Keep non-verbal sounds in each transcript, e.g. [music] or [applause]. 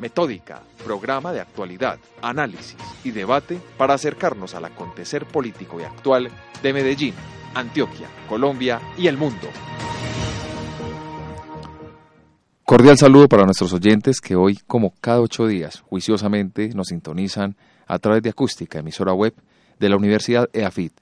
Metódica, programa de actualidad, análisis y debate para acercarnos al acontecer político y actual de Medellín, Antioquia, Colombia y el mundo. Cordial saludo para nuestros oyentes que hoy, como cada ocho días, juiciosamente nos sintonizan a través de Acústica, emisora web de la Universidad EAFIT,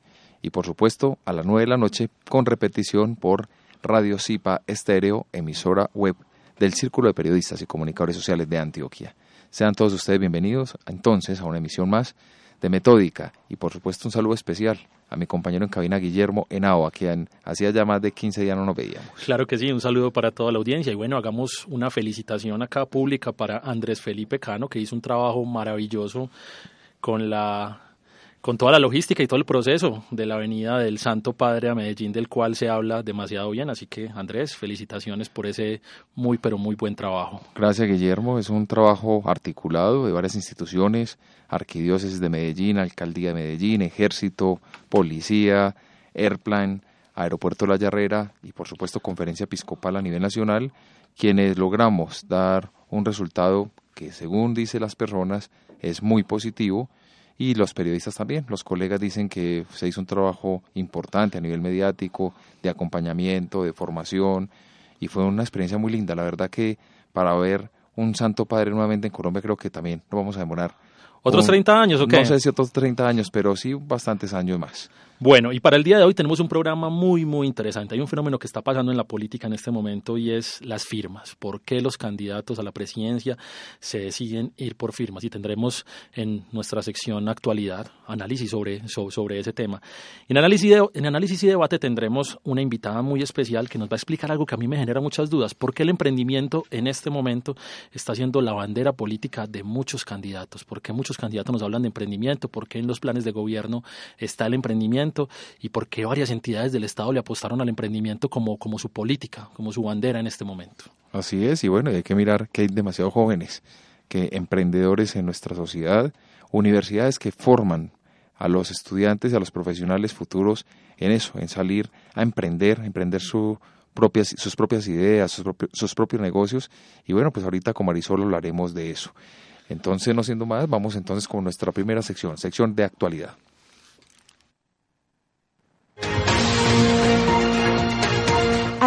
y por supuesto a las nueve de la noche con repetición por Radio Cipa Estéreo, emisora web del Círculo de Periodistas y Comunicadores Sociales de Antioquia. Sean todos ustedes bienvenidos entonces a una emisión más de Metódica y por supuesto un saludo especial a mi compañero en cabina Guillermo Henao, a quien hacía ya más de 15 días no nos veíamos. Claro que sí, un saludo para toda la audiencia y bueno, hagamos una felicitación acá pública para Andrés Felipe Cano, que hizo un trabajo maravilloso con la con toda la logística y todo el proceso de la venida del Santo Padre a Medellín, del cual se habla demasiado bien. Así que, Andrés, felicitaciones por ese muy, pero muy buen trabajo. Gracias, Guillermo. Es un trabajo articulado de varias instituciones, Arquidiócesis de Medellín, Alcaldía de Medellín, Ejército, Policía, Airplane, Aeropuerto La Yarrera y, por supuesto, Conferencia Episcopal a nivel nacional, quienes logramos dar un resultado que, según dicen las personas, es muy positivo y los periodistas también. Los colegas dicen que se hizo un trabajo importante a nivel mediático, de acompañamiento, de formación, y fue una experiencia muy linda. La verdad que para ver un Santo Padre nuevamente en Colombia creo que también nos vamos a demorar. ¿Otros 30 años o qué? No sé si otros 30 años, pero sí bastantes años más. Bueno, y para el día de hoy tenemos un programa muy, muy interesante. Hay un fenómeno que está pasando en la política en este momento y es las firmas. ¿Por qué los candidatos a la presidencia se deciden ir por firmas? Y tendremos en nuestra sección actualidad análisis sobre, sobre, ese tema. En análisis, en análisis y debate tendremos una invitada muy especial que nos va a explicar algo que a mí me genera muchas dudas. ¿Por qué el emprendimiento en este momento está siendo la bandera política de muchos candidatos? ¿Por qué muchos candidatos nos hablan de emprendimiento? ¿Por qué en los planes de gobierno está el emprendimiento? Y por qué varias entidades del Estado le apostaron al emprendimiento como, como su política, como su bandera en este momento. Así es, y bueno, hay que mirar que hay demasiados jóvenes, que emprendedores en nuestra sociedad, universidades que forman a los estudiantes, a los profesionales futuros en eso, en salir a emprender, a emprender propias, sus propias ideas, sus, sus propios negocios. Y bueno, pues ahorita con Marisol hablaremos de eso. Entonces, no siendo más, vamos entonces con nuestra primera sección, sección de actualidad.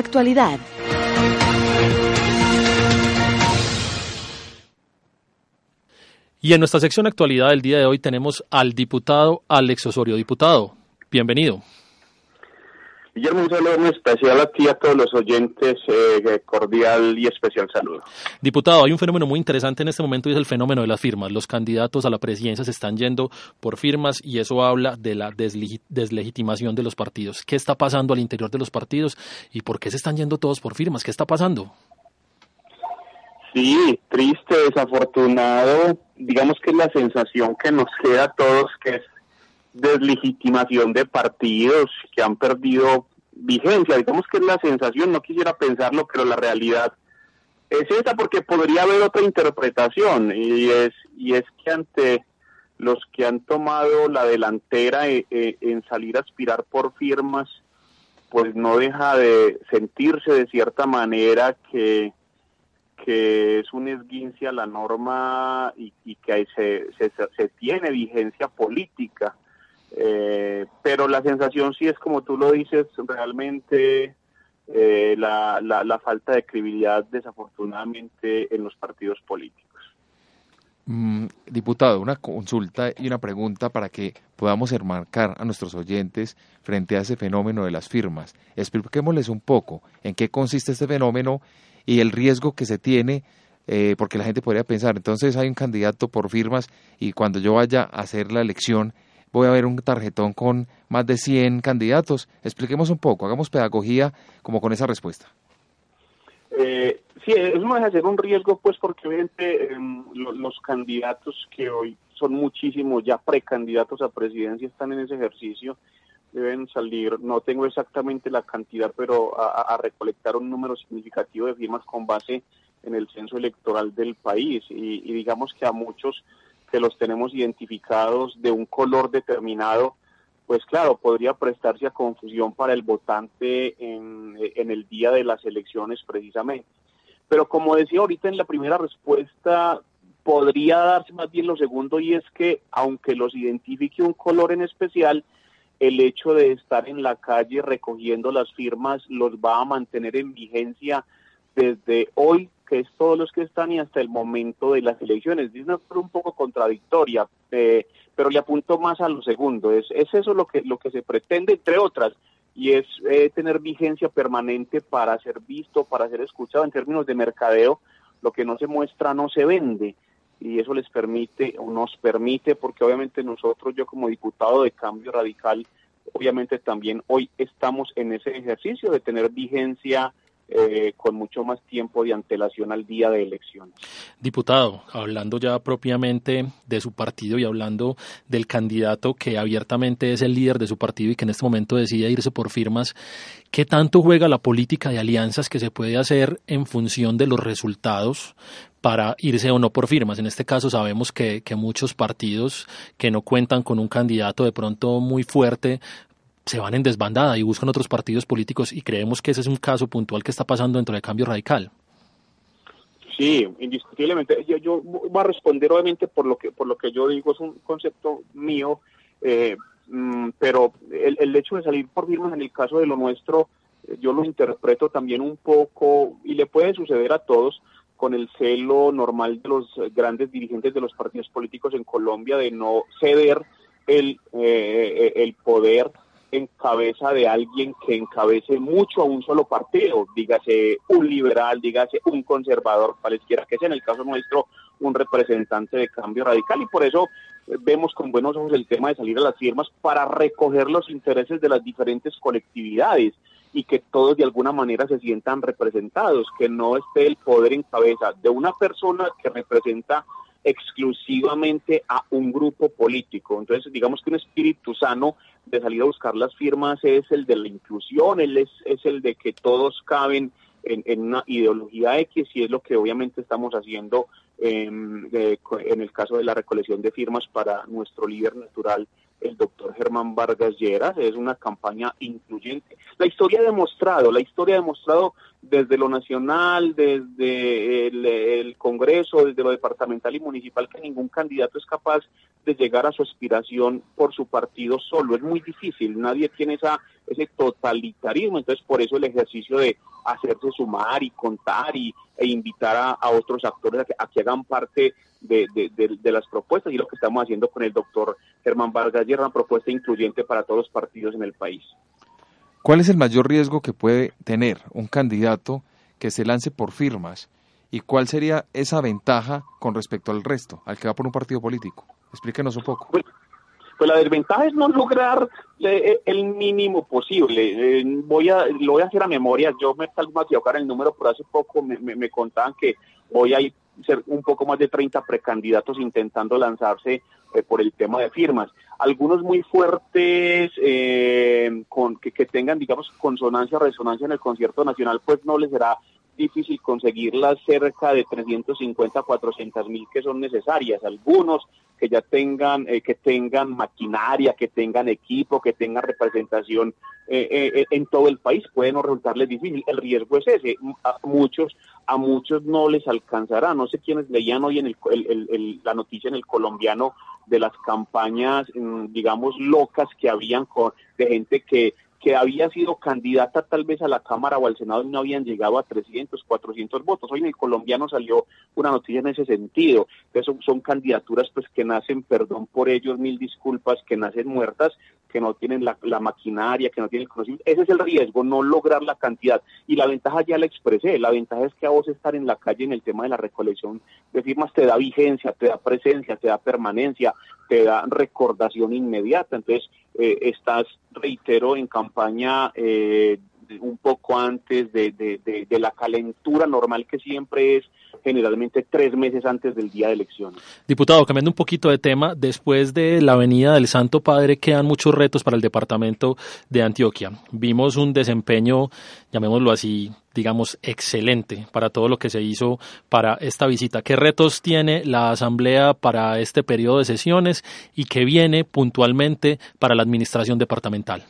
Actualidad. Y en nuestra sección actualidad del día de hoy tenemos al diputado Alex Osorio. Diputado, bienvenido. Guillermo, un saludo muy especial a ti, a todos los oyentes, eh, cordial y especial saludo. Diputado, hay un fenómeno muy interesante en este momento y es el fenómeno de las firmas. Los candidatos a la presidencia se están yendo por firmas y eso habla de la deslegitimación de los partidos. ¿Qué está pasando al interior de los partidos y por qué se están yendo todos por firmas? ¿Qué está pasando? Sí, triste, desafortunado. Digamos que es la sensación que nos queda a todos, que es deslegitimación de partidos que han perdido vigencia. Digamos que es la sensación, no quisiera pensarlo, pero la realidad es esa porque podría haber otra interpretación y es, y es que ante los que han tomado la delantera eh, eh, en salir a aspirar por firmas, pues no deja de sentirse de cierta manera que, que es un esguince a la norma y, que se, se, tiene vigencia política. Eh, pero la sensación sí es como tú lo dices, realmente eh, la, la, falta de credibilidad desafortunadamente en los partidos políticos. Mm, diputado, una consulta y una pregunta para que podamos enmarcar a nuestros oyentes frente a ese fenómeno de las firmas. Expliquémosles un poco en qué consiste este fenómeno y el riesgo que se tiene eh, porque la gente podría pensar, entonces hay un candidato por firmas y cuando yo vaya a hacer la elección, voy a ver un tarjetón con más de 100 candidatos. Expliquemos un poco, hagamos pedagogía como con esa respuesta. Eh, sí, eso no deja de ser un riesgo, pues, porque obviamente em, los candidatos que hoy son muchísimos, ya precandidatos a presidencia, están en ese ejercicio, deben salir, no tengo exactamente la cantidad, pero a, recolectar un número significativo de firmas con base en el censo electoral del país. y digamos que a muchos que los tenemos identificados de un color determinado, pues claro, podría prestarse a confusión para el votante en, el día de las elecciones precisamente. Pero como decía ahorita en la primera respuesta, podría darse más bien lo segundo y es que aunque los identifique un color en especial, el hecho de estar en la calle recogiendo las firmas los va a mantener en vigencia desde hoy, que es todos los que están, y hasta el momento de las elecciones. Es una un poco contradictoria, eh, pero le apunto más a lo segundo. Es, es eso lo que, lo que se pretende, entre otras, y es eh, tener vigencia permanente para ser visto, para ser escuchado en términos de mercadeo. Lo que no se muestra no se vende y eso les permite o nos permite, porque obviamente nosotros, yo como diputado de Cambio Radical, obviamente también hoy estamos en ese ejercicio de tener vigencia eh, con mucho más tiempo de antelación al día de elecciones. Diputado, hablando ya propiamente de su partido y hablando del candidato que abiertamente es el líder de su partido y que en este momento decide irse por firmas, ¿qué tanto juega la política de alianzas que se puede hacer en función de los resultados para irse o no por firmas. En este caso sabemos que, que, muchos partidos que no cuentan con un candidato de pronto muy fuerte se van en desbandada y buscan otros partidos políticos y creemos que ese es un caso puntual que está pasando dentro del cambio radical. Sí, indiscutiblemente. Yo, yo voy a responder obviamente por lo que por lo que yo digo es un concepto mío, eh, mm, pero el, el, hecho de salir por firmas en el caso de lo nuestro, yo lo interpreto también un poco y le puede suceder a todos con el celo normal de los grandes dirigentes de los partidos políticos en Colombia de no ceder el, eh, el poder en cabeza de alguien que encabece mucho a un solo partido, dígase un liberal, dígase un conservador, cualesquiera que sea, en el caso nuestro, un representante de cambio radical, y por eso eh, vemos con buenos ojos el tema de salir a las firmas para recoger los intereses de las diferentes colectividades y que todos de alguna manera se sientan representados, que no esté el poder en cabeza de una persona que representa exclusivamente a un grupo político. Entonces, digamos que un espíritu sano de salir a buscar las firmas es el de la inclusión, él es, es el de que todos caben en, en, una ideología X y es lo que obviamente estamos haciendo en el caso de la recolección de firmas para nuestro líder natural, el doctor Germán Vargas Lleras. Es una campaña incluyente. La historia ha demostrado, la historia ha demostrado desde lo nacional, desde el, Congreso, desde lo departamental y municipal, que ningún candidato es capaz de llegar a su aspiración por su partido solo. Es muy difícil, nadie tiene esa, ese totalitarismo, entonces por eso el ejercicio de hacerse sumar y contar y, e invitar a, otros actores a que, hagan parte de, de, las propuestas y lo que estamos haciendo con el doctor Germán Vargas y una propuesta incluyente para todos los partidos en el país. ¿Cuál es el mayor riesgo que puede tener un candidato que se lance por firmas? ¿Y cuál sería esa ventaja con respecto al resto, al que va por un partido político? Explíquenos un poco. Pues, pues la desventaja es no lograr eh, el mínimo posible. Eh, voy a, lo voy a hacer a memoria. Yo me salgo a equivocar el número, por hace poco me, me, me contaban que voy a ir ser un poco más de 30 precandidatos intentando lanzarse eh, por el tema de firmas. Algunos muy fuertes, eh, con, que, que, tengan, digamos, consonancia, resonancia en el concierto nacional, pues no les será difícil conseguir las cerca de 350, 400 mil que son necesarias. Algunos que ya tengan, eh, que tengan maquinaria, que tengan equipo, que tengan representación eh, eh, en todo el país, pueden resultarles difícil. El riesgo es ese. A muchos, a muchos no les alcanzará. No sé quiénes leían hoy en el, el, la noticia en el colombiano de las campañas, mm, digamos, locas que habían con, de gente que que había sido candidata tal vez a la Cámara o al Senado y no habían llegado a 300, 400 votos. Hoy en el colombiano salió una noticia en ese sentido. Entonces son, candidaturas pues que nacen, perdón por ellos, mil disculpas, que nacen muertas, que no tienen la, maquinaria, que no tienen el conocimiento. Ese es el riesgo, no lograr la cantidad. Y la ventaja ya la expresé. La ventaja es que a vos estar en la calle en el tema de la recolección de firmas te da vigencia, te da presencia, te da permanencia, te da recordación inmediata. Entonces, eh, estás, reitero, en campaña eh, un poco antes de, de, la calentura normal que siempre es generalmente tres meses antes del día de elecciones. Diputado, cambiando un poquito de tema, después de la venida del Santo Padre quedan muchos retos para el departamento de Antioquia. Vimos un desempeño, llamémoslo así, digamos, excelente para todo lo que se hizo para esta visita. ¿Qué retos tiene la Asamblea para este periodo de sesiones y qué viene puntualmente para la administración departamental?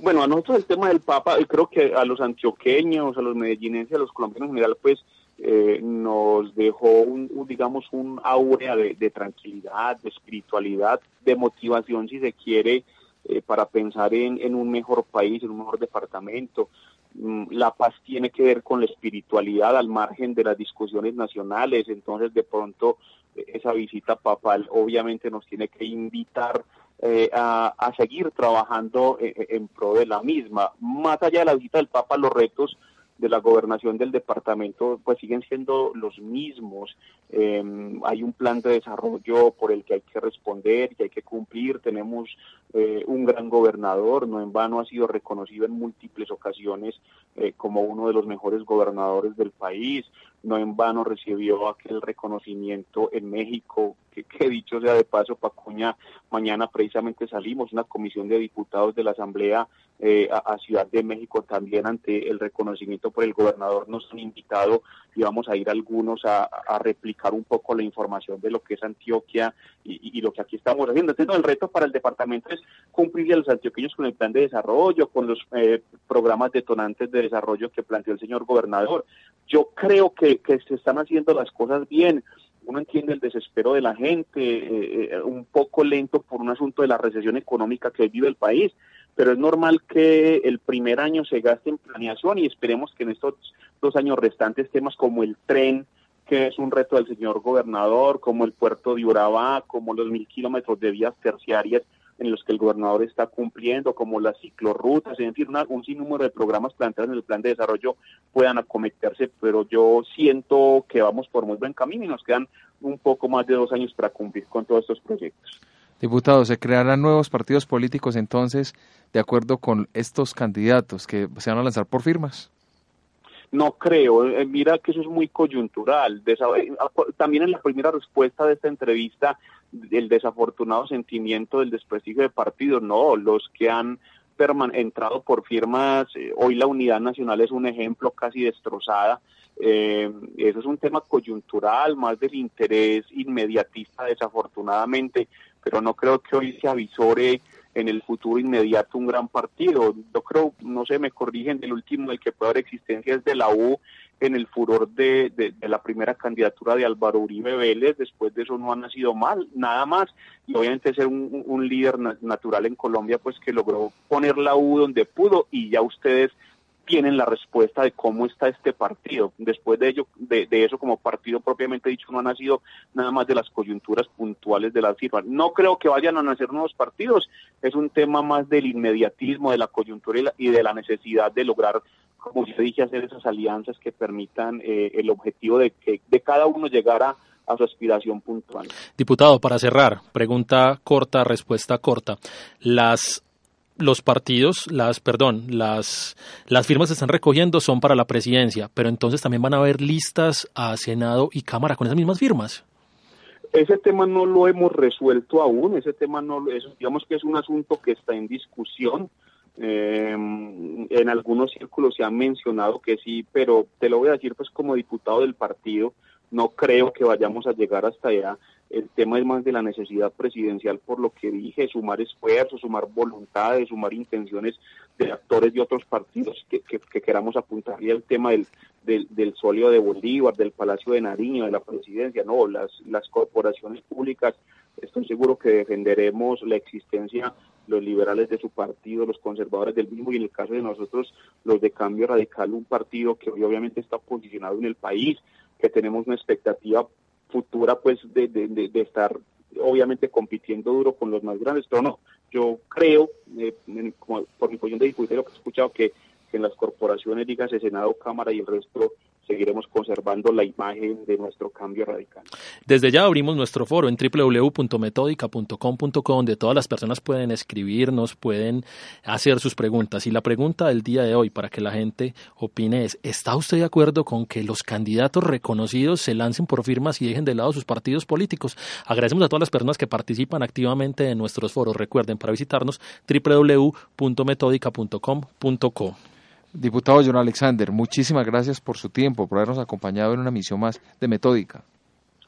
Bueno, a nosotros el tema del Papa, creo que a los antioqueños, a los medellinenses, a los colombianos en general, pues eh, nos dejó, un, digamos, un aura de, tranquilidad, de espiritualidad, de motivación, si se quiere, eh, para pensar en, en, un mejor país, en un mejor departamento. Mm, la paz tiene que ver con la espiritualidad al margen de las discusiones nacionales, entonces de pronto eh, esa visita papal obviamente nos tiene que invitar a, a, seguir trabajando en pro de la misma. Más allá de la visita del Papa, los retos de la gobernación del departamento pues siguen siendo los mismos. Em, hay un plan de desarrollo por el que hay que responder y hay que cumplir. Tenemos eh, un gran gobernador, no en vano ha sido reconocido en múltiples ocasiones eh, como uno de los mejores gobernadores del país. No en vano recibió aquel reconocimiento en México, que, que dicho sea de paso, Pacuña, mañana precisamente salimos una comisión de diputados de la Asamblea eh, a, Ciudad de México también ante el reconocimiento por el gobernador nos han invitado y vamos a ir algunos a, replicar un poco la información de lo que es Antioquia y, lo que aquí estamos haciendo. Entonces, el reto para el departamento es cumplir a los antioqueños con el plan de desarrollo, con los eh, programas detonantes de desarrollo que planteó el señor gobernador. Yo creo que, se están haciendo las cosas bien uno entiende el desespero de la gente, eh, un poco lento por un asunto de la recesión económica que vive el país, pero es normal que el primer año se gaste en planeación y esperemos que en estos dos años restantes temas como el tren, que es un reto del señor gobernador, como el puerto de Urabá, como los mil kilómetros de vías terciarias en los que el gobernador está cumpliendo, como las ciclorrutas, es decir, un sinnúmero de programas planteados en el plan de desarrollo puedan acometerse, pero yo siento que vamos por muy buen camino y nos quedan un poco más de dos años para cumplir con todos estos proyectos. Diputado, ¿se crearán nuevos partidos políticos entonces de acuerdo con estos candidatos que se van a lanzar por firmas? No creo, eh, mira que eso es muy coyuntural. Eh, también en la primera respuesta de esta entrevista, el desafortunado sentimiento del desprestigio de partidos, no, los que han entrado por firmas, eh, hoy la unidad nacional es un ejemplo casi destrozada, eh, eso es un tema coyuntural, más del interés inmediatista desafortunadamente, pero no creo que hoy se avisore en el futuro inmediato un gran partido. Yo creo, no sé, me corrigen, el último del que puede haber existencia es de la U en el furor de, de, la primera candidatura de Álvaro Uribe Vélez, después de eso no ha nacido mal, nada más, y obviamente ser un, un líder natural en Colombia, pues que logró poner la U donde pudo, y ya ustedes tienen la respuesta de cómo está este partido. Después de ello, de, eso como partido propiamente dicho, no ha nacido nada más de las coyunturas puntuales de la firma. No creo que vayan a nacer nuevos partidos, es un tema más del inmediatismo, de la coyuntura y, de la necesidad de lograr, como ya dije, hacer esas alianzas que permitan eh, el objetivo de que de cada uno llegara a su aspiración puntual. Diputado, para cerrar, pregunta corta, respuesta corta. Las los partidos, las, perdón, las, las firmas que están recogiendo son para la presidencia, pero entonces también van a haber listas a Senado y Cámara con esas mismas firmas. Ese tema no lo hemos resuelto aún, ese tema no, es, digamos que es un asunto que está en discusión. Eh, en algunos círculos se ha mencionado que sí, pero te lo voy a decir pues como diputado del partido, no creo que vayamos a llegar hasta allá. El tema es más de la necesidad presidencial, por lo que dije, sumar esfuerzos, sumar voluntades, sumar intenciones de actores de otros partidos que, queramos apuntar. Y el tema del, del, de Bolívar, del Palacio de Nariño, de la presidencia, no, las, las corporaciones públicas, estoy seguro que defenderemos la existencia los liberales de su partido, los conservadores del mismo y en el caso de nosotros los de Cambio Radical, un partido que obviamente está posicionado en el país, que tenemos una expectativa futura pues de, de, estar obviamente compitiendo duro con los más grandes, pero no, yo creo, eh, por mi posición de diputado que he escuchado, que, que en las corporaciones, dígase Senado, Cámara y el resto seguiremos conservando la imagen de nuestro cambio radical. Desde ya abrimos nuestro foro en www.metódica.com.co donde todas las personas pueden escribirnos, pueden hacer sus preguntas. Y la pregunta del día de hoy para que la gente opine es, ¿está usted de acuerdo con que los candidatos reconocidos se lancen por firmas y dejen de lado sus partidos políticos? Agradecemos a todas las personas que participan activamente en nuestros foros. Recuerden, para visitarnos www.metódica.com.co. Diputado John Alexander, muchísimas gracias por su tiempo, por habernos acompañado en una misión más de Metódica.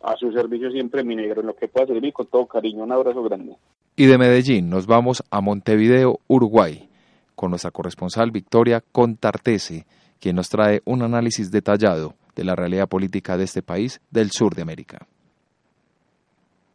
A su servicio siempre, mi negro, en lo que pueda servir con todo cariño. Un abrazo grande. Y de Medellín nos vamos a Montevideo, Uruguay, con nuestra corresponsal Victoria Contartese, quien nos trae un análisis detallado de la realidad política de este país del sur de América.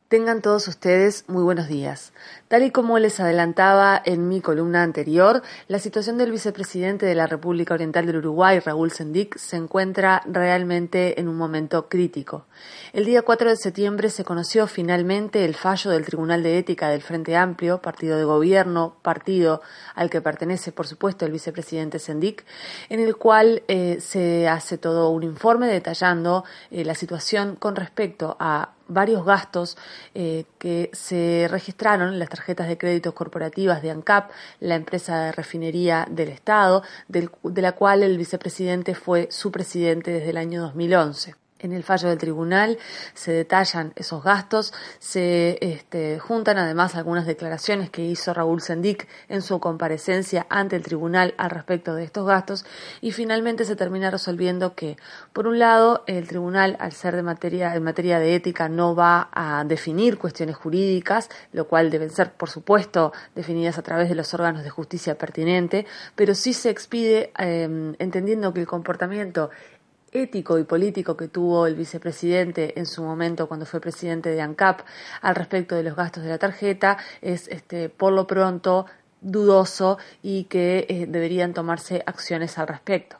Tengan todos ustedes muy buenos días. Tal y como les adelantaba en mi columna anterior, la situación del vicepresidente de la República Oriental del Uruguay, Raúl Sendic, se encuentra realmente en un momento crítico. El día 4 de septiembre se conoció finalmente el fallo del Tribunal de Ética del Frente Amplio, partido de gobierno, partido al que pertenece, por supuesto, el vicepresidente Sendic, en el cual eh, se hace todo un informe detallando eh, la situación con respecto a varios gastos eh, que se registraron en las tarjetas de créditos corporativas de ANCAP, la empresa de refinería del Estado, de la cual el vicepresidente fue su presidente desde el año 2011. En el fallo del tribunal se detallan esos gastos, se este, juntan además algunas declaraciones que hizo Raúl Sendic en su comparecencia ante el tribunal al respecto de estos gastos y finalmente se termina resolviendo que, por un lado, el tribunal, al ser de materia, en materia de ética, no va a definir cuestiones jurídicas, lo cual deben ser, por supuesto, definidas a través de los órganos de justicia pertinente, pero sí se expide em, entendiendo que el comportamiento ético y político que tuvo el vicepresidente en su momento cuando fue presidente de ANCAP al respecto de los gastos de la tarjeta es este por lo pronto dudoso y que eh, deberían tomarse acciones al respecto.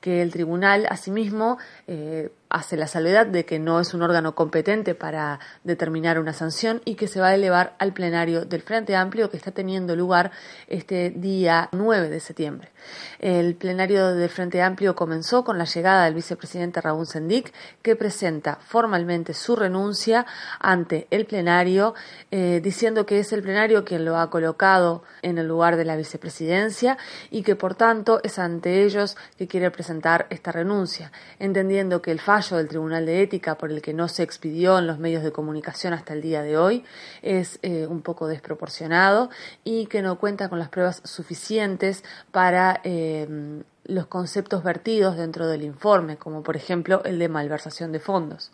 Que el tribunal, asimismo, eh, hace la salvedad de que no es un órgano competente para determinar una sanción y que se va a elevar al plenario del Frente Amplio que está teniendo lugar este día 9 de septiembre. El plenario del Frente Amplio comenzó con la llegada del vicepresidente Raúl Sendic, que presenta formalmente su renuncia ante el plenario, eh, diciendo que es el plenario quien lo ha colocado en el lugar de la vicepresidencia y que por tanto es ante ellos que quiere presentar esta renuncia, entendiendo que el del Tribunal de Ética por el que no se expidió en los medios de comunicación hasta el día de hoy es eh, un poco desproporcionado y que no cuenta con las pruebas suficientes para eh, los conceptos vertidos dentro del informe, como por ejemplo el de malversación de fondos.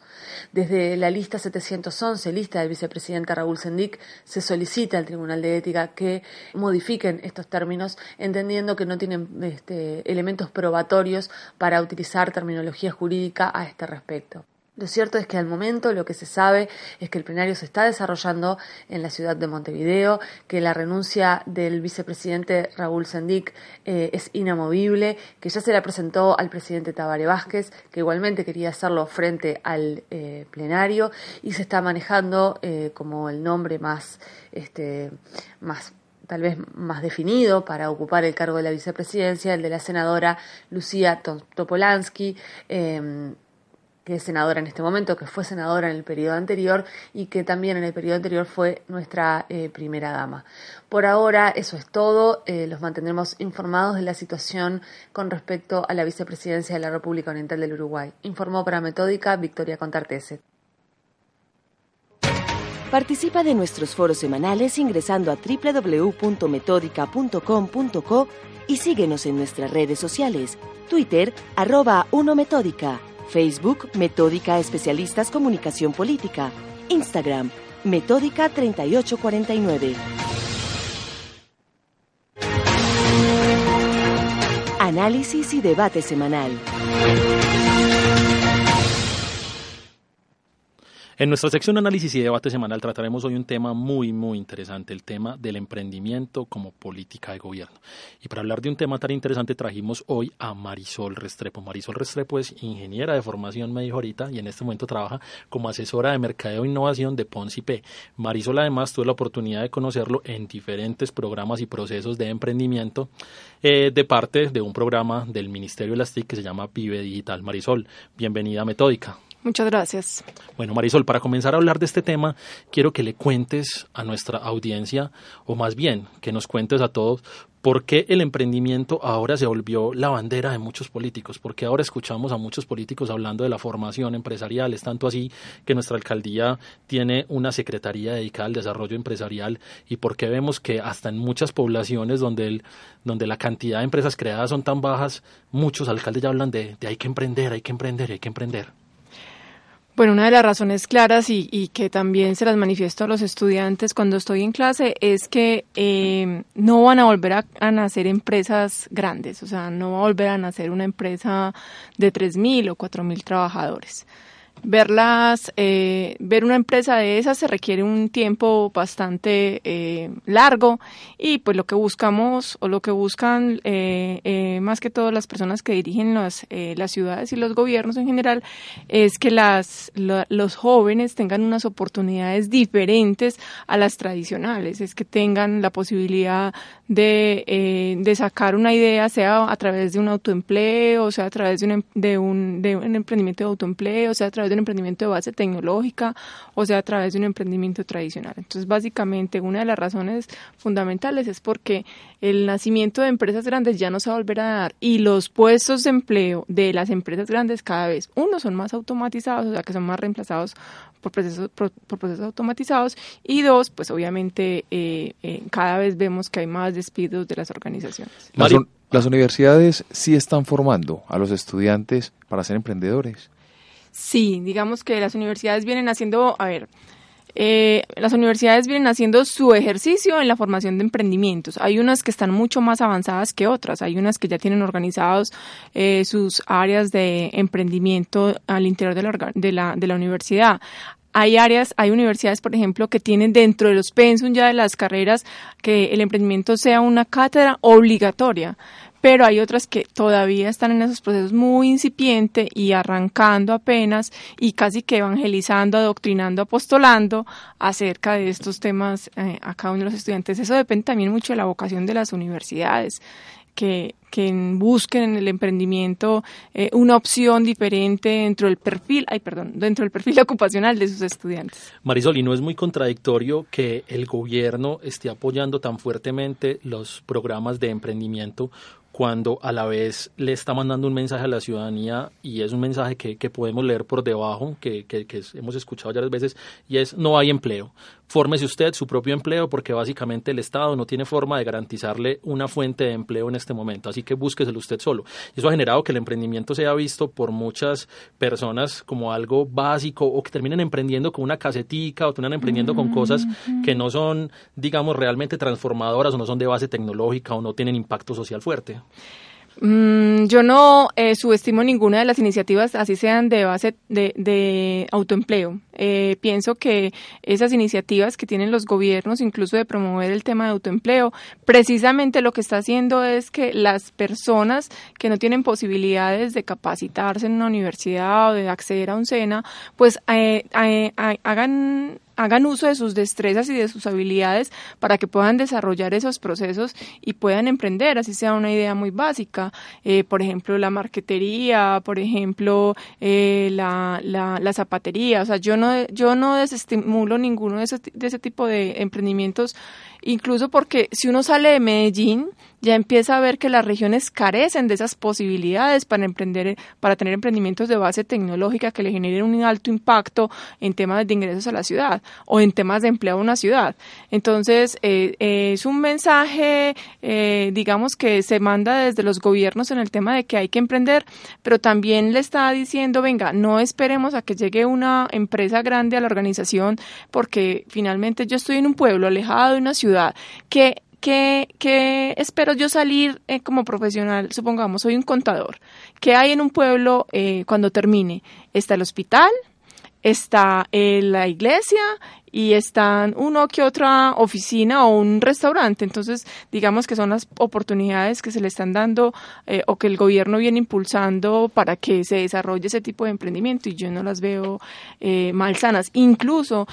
Desde la lista 711, lista del vicepresidente Raúl Sendic, se solicita al Tribunal de Ética que modifiquen estos términos, entendiendo que no tienen este, elementos probatorios para utilizar terminología jurídica a este respecto. Lo cierto es que al momento lo que se sabe es que el plenario se está desarrollando en la ciudad de Montevideo, que la renuncia del vicepresidente Raúl Sendic eh, es inamovible, que ya se la presentó al presidente Tabare Vázquez, que igualmente quería hacerlo frente al eh, plenario y se está manejando eh, como el nombre más, este, más tal vez más definido para ocupar el cargo de la vicepresidencia, el de la senadora Lucía Topolansky que es senadora en este momento, que fue senadora en el periodo anterior y que también en el periodo anterior fue nuestra eh, primera dama. Por ahora eso es todo, eh, los mantendremos informados de la situación con respecto a la vicepresidencia de la República Oriental del Uruguay. Informó para Metódica Victoria Contartese. Participa de nuestros foros semanales ingresando a www.metódica.com.co y síguenos en nuestras redes sociales, Twitter, arroba 1Metódica Facebook Metódica Especialistas Comunicación Política. Instagram Metódica 3849. Análisis y debate semanal. En nuestra sección Análisis y Debate Semanal trataremos hoy un tema muy, muy interesante, el tema del emprendimiento como política de gobierno. Y para hablar de un tema tan interesante trajimos hoy a Marisol Restrepo. Marisol Restrepo es ingeniera de formación, me dijo ahorita, y en este momento trabaja como asesora de mercadeo e innovación de Ponzi P. Marisol además tuve la oportunidad de conocerlo en diferentes programas y procesos de emprendimiento eh, de parte de un programa del Ministerio de las TIC que se llama Vive Digital. Marisol, bienvenida a Metódica. Muchas gracias. Bueno, Marisol, para comenzar a hablar de este tema, quiero que le cuentes a nuestra audiencia, o más bien que nos cuentes a todos, por qué el emprendimiento ahora se volvió la bandera de muchos políticos, porque ahora escuchamos a muchos políticos hablando de la formación empresarial, es tanto así que nuestra alcaldía tiene una secretaría dedicada al desarrollo empresarial y porque vemos que hasta en muchas poblaciones donde, el, donde la cantidad de empresas creadas son tan bajas, muchos alcaldes ya hablan de, de hay que emprender, hay que emprender, hay que emprender. Bueno, una de las razones claras y, que también se las manifiesto a los estudiantes cuando estoy en clase es que eh, no van a volver a, a, nacer empresas grandes, o sea, no va a volver a nacer una empresa de 3.000 o 4.000 trabajadores verlas, eh, ver una empresa de esas se requiere un tiempo bastante eh, largo y pues lo que buscamos o lo que buscan eh, eh más que todo las personas que dirigen las, eh, las ciudades y los gobiernos en general es que las, los jóvenes tengan unas oportunidades diferentes a las tradicionales, es que tengan la posibilidad de, de sacar una idea, sea a través de un autoempleo, sea a través de un, em, de un, de un emprendimiento de autoempleo, sea a través de un emprendimiento de base tecnológica, o sea a través de un emprendimiento tradicional. Entonces, básicamente, una de las razones fundamentales es porque el nacimiento de empresas grandes ya no se va a volver a dar y los puestos de empleo de las empresas grandes cada vez, uno, son más automatizados, o sea, que son más reemplazados por procesos, por, procesos automatizados y dos, pues obviamente eh, eh, cada vez vemos que hay más despidos de las organizaciones. Las, las universidades sí están formando a los estudiantes para ser emprendedores. Sí, digamos que las universidades vienen haciendo, a ver, eh, las universidades vienen haciendo su ejercicio en la formación de emprendimientos. Hay unas que están mucho más avanzadas que otras. Hay unas que ya tienen organizados eh, sus áreas de emprendimiento al interior de la, de la, de la universidad. Hay áreas, hay universidades, por ejemplo, que tienen dentro de los pensum ya de las carreras que el emprendimiento sea una cátedra obligatoria pero hay otras que todavía están en esos procesos muy incipiente y arrancando apenas y casi que evangelizando, adoctrinando, apostolando acerca de estos temas eh, a cada uno de los estudiantes. Eso depende también mucho de la vocación de las universidades que, que busquen en el emprendimiento eh, una opción diferente dentro del perfil, ay, perdón, dentro del perfil [laughs] ocupacional de sus estudiantes. Marisol, y no es muy contradictorio que el gobierno esté apoyando tan fuertemente los programas de emprendimiento cuando a la vez le está mandando un mensaje a la ciudadanía y es un mensaje que, que podemos leer por debajo, que, que, que, hemos escuchado varias veces, y es no hay empleo fórmese usted su propio empleo porque básicamente el Estado no tiene forma de garantizarle una fuente de empleo en este momento, así que búsqueselo usted solo. Y eso ha generado que el emprendimiento sea visto por muchas personas como algo básico o que terminen emprendiendo con una casetica o terminan emprendiendo con cosas que no son, digamos, realmente transformadoras o no son de base tecnológica o no tienen impacto social fuerte. Mm, yo no eh, subestimo ninguna de las iniciativas, así sean de base de, de autoempleo. Eh, pienso que esas iniciativas que tienen los gobiernos, incluso de promover el tema de autoempleo, precisamente lo que está haciendo es que las personas que no tienen posibilidades de capacitarse en una universidad o de acceder a un SENA, pues eh, hagan hagan uso de sus destrezas y de sus habilidades para que puedan desarrollar esos procesos y puedan emprender, así sea una idea muy básica, eh, por ejemplo, la marquetería, por ejemplo, eh, la, la, la, zapatería, o sea, yo no, yo no desestimulo ninguno de ese, de ese tipo de emprendimientos incluso porque si uno sale de Medellín, ya empieza a ver que las regiones carecen de esas posibilidades para emprender, para tener emprendimientos de base tecnológica que le generen un alto impacto en temas de ingresos a la ciudad o en temas de empleo a una ciudad. Entonces, eh, eh, es un mensaje, eh, digamos, que se manda desde los gobiernos en el tema de que hay que emprender, pero también le está diciendo, venga, no esperemos a que llegue una empresa grande a la organización, porque finalmente yo estoy en un pueblo alejado de una ciudad que ¿Qué, espero yo salir eh, como profesional? Supongamos, soy un contador. ¿Qué hay en un pueblo eh, cuando termine? Está el hospital, está eh, la iglesia y están uno que otra oficina o un restaurante. Entonces, digamos que son las oportunidades que se le están dando eh, o que el gobierno viene impulsando para que se desarrolle ese tipo de emprendimiento y yo no las veo eh, malsanas. Incluso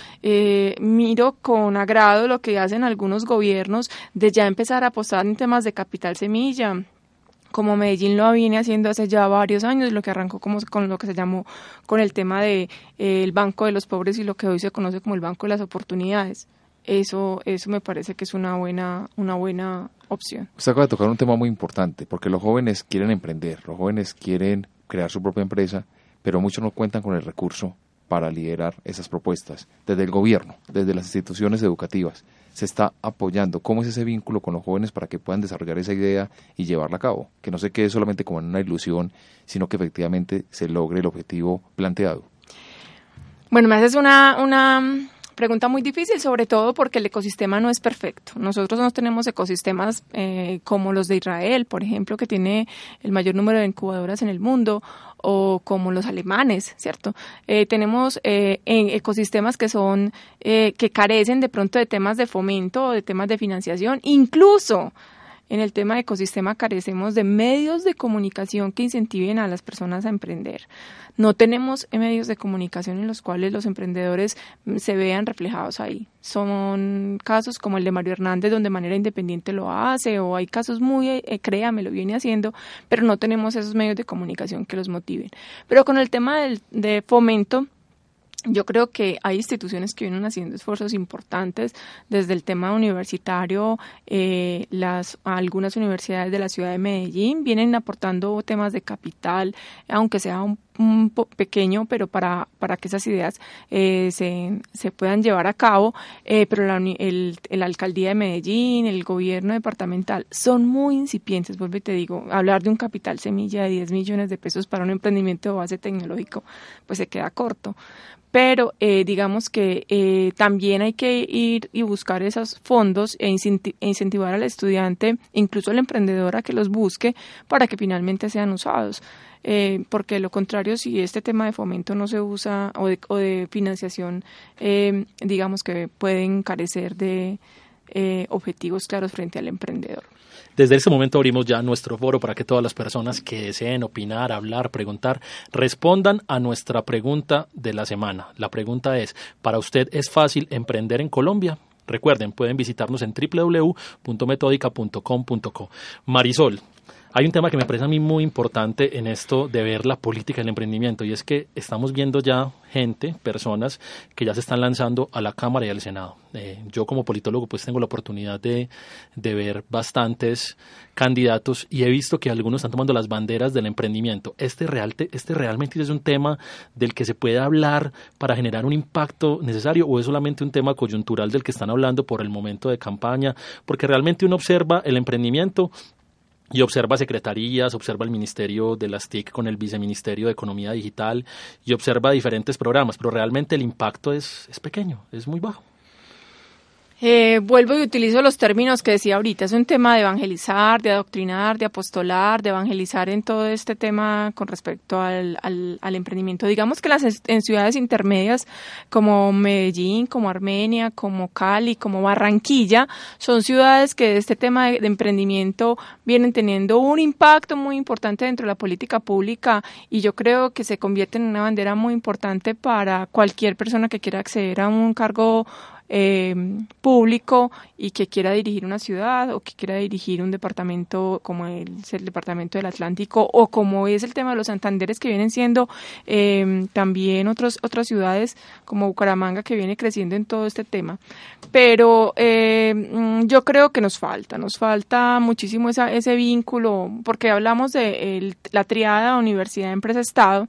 miro con agrado lo que hacen algunos gobiernos de ya empezar a apostar en temas de capital semilla como Medellín lo viene haciendo hace ya varios años, lo que arrancó como con lo que se llamó con el tema de eh, el Banco de los Pobres y lo que hoy se conoce como el Banco de las Oportunidades. Eso, eso me parece que es una buena, una buena opción. Usted acaba de tocar un tema muy importante, porque los jóvenes quieren emprender, los jóvenes quieren crear su propia empresa, pero muchos no cuentan con el recurso para liderar esas propuestas, desde el gobierno, desde las instituciones educativas se está apoyando? ¿Cómo es ese vínculo con los jóvenes para que puedan desarrollar esa idea y llevarla a cabo? Que no se quede solamente como en una ilusión, sino que efectivamente se logre el objetivo planteado. Bueno, me haces una, una pregunta muy difícil, sobre todo porque el ecosistema no es perfecto. Nosotros no tenemos ecosistemas eh, como los de Israel, por ejemplo, que tiene el mayor número de incubadoras en el mundo, o como los alemanes, ¿cierto? Eh, tenemos eh, ecosistemas que son, que carecen de pronto de temas de fomento o de temas de financiación, incluso en el tema de ecosistema carecemos de medios de comunicación que incentiven a las personas a emprender. No tenemos medios de comunicación en los cuales los emprendedores mm, se vean reflejados ahí. Son casos como el de Mario Hernández, donde de manera independiente lo hace, o hay casos muy, eh, créame, lo viene haciendo, pero no tenemos esos medios de comunicación que los motiven. Pero con el tema del, de fomento, yo creo que hay instituciones que vienen haciendo esfuerzos importantes desde el tema universitario. Eh, las algunas universidades de la ciudad de Medellín vienen aportando temas de capital, aunque sea un, pequeño, pero para, para que esas ideas eh, se, se puedan llevar a cabo. Eh, pero la, el, el, alcaldía de Medellín, el gobierno departamental son muy incipientes. Vuelvo y te digo, hablar de un capital semilla de 10 millones de pesos para un emprendimiento de base tecnológico, pues se queda corto pero eh, digamos que eh, también hay que ir y buscar esos fondos e, e, incentivar al estudiante, incluso al emprendedor, a que los busque para que finalmente sean usados. Eh, porque lo contrario, si este tema de fomento no se usa o de, o de financiación, digamos que pueden carecer de objetivos claros frente al emprendedor. Desde ese momento abrimos ya nuestro foro para que todas las personas que deseen opinar, hablar, preguntar, respondan a nuestra pregunta de la semana. La pregunta es, ¿para usted es fácil emprender en Colombia? Recuerden, pueden visitarnos en www.metodica.com.co. Marisol, hay un tema que me parece a mí muy importante en esto de ver la política del emprendimiento y es que estamos viendo ya gente, personas que ya se están lanzando a la Cámara y al Senado. Eh, yo como politólogo pues tengo la oportunidad de, ver bastantes candidatos y he visto que algunos están tomando las banderas del emprendimiento. Este, real, este realmente es un tema del que se puede hablar para generar un impacto necesario o es solamente un tema coyuntural del que están hablando por el momento de campaña, porque realmente uno observa el emprendimiento y observa secretarías, observa el Ministerio de las TIC con el Viceministerio de Economía Digital y observa diferentes programas, pero realmente el impacto es, es pequeño, es muy bajo. Eh, vuelvo y utilizo los términos que decía ahorita. Es un tema de evangelizar, de adoctrinar, de apostolar, de evangelizar en todo este tema con respecto al, al, emprendimiento. Digamos que las en ciudades intermedias como Medellín, como Armenia, como Cali, como Barranquilla, son ciudades que este tema de, de emprendimiento vienen teniendo un impacto muy importante dentro de la política pública y yo creo que se convierte en una bandera muy importante para cualquier persona que quiera acceder a un cargo eh, público y que quiera dirigir una ciudad o que quiera dirigir un departamento como el, el departamento del Atlántico o como es el tema de los Santanderes que vienen siendo eh, también otros, otras ciudades como Bucaramanga que viene creciendo en todo este tema. Pero eh, yo creo que nos falta, nos falta muchísimo esa, ese vínculo porque hablamos de la triada Universidad, Empresa, Estado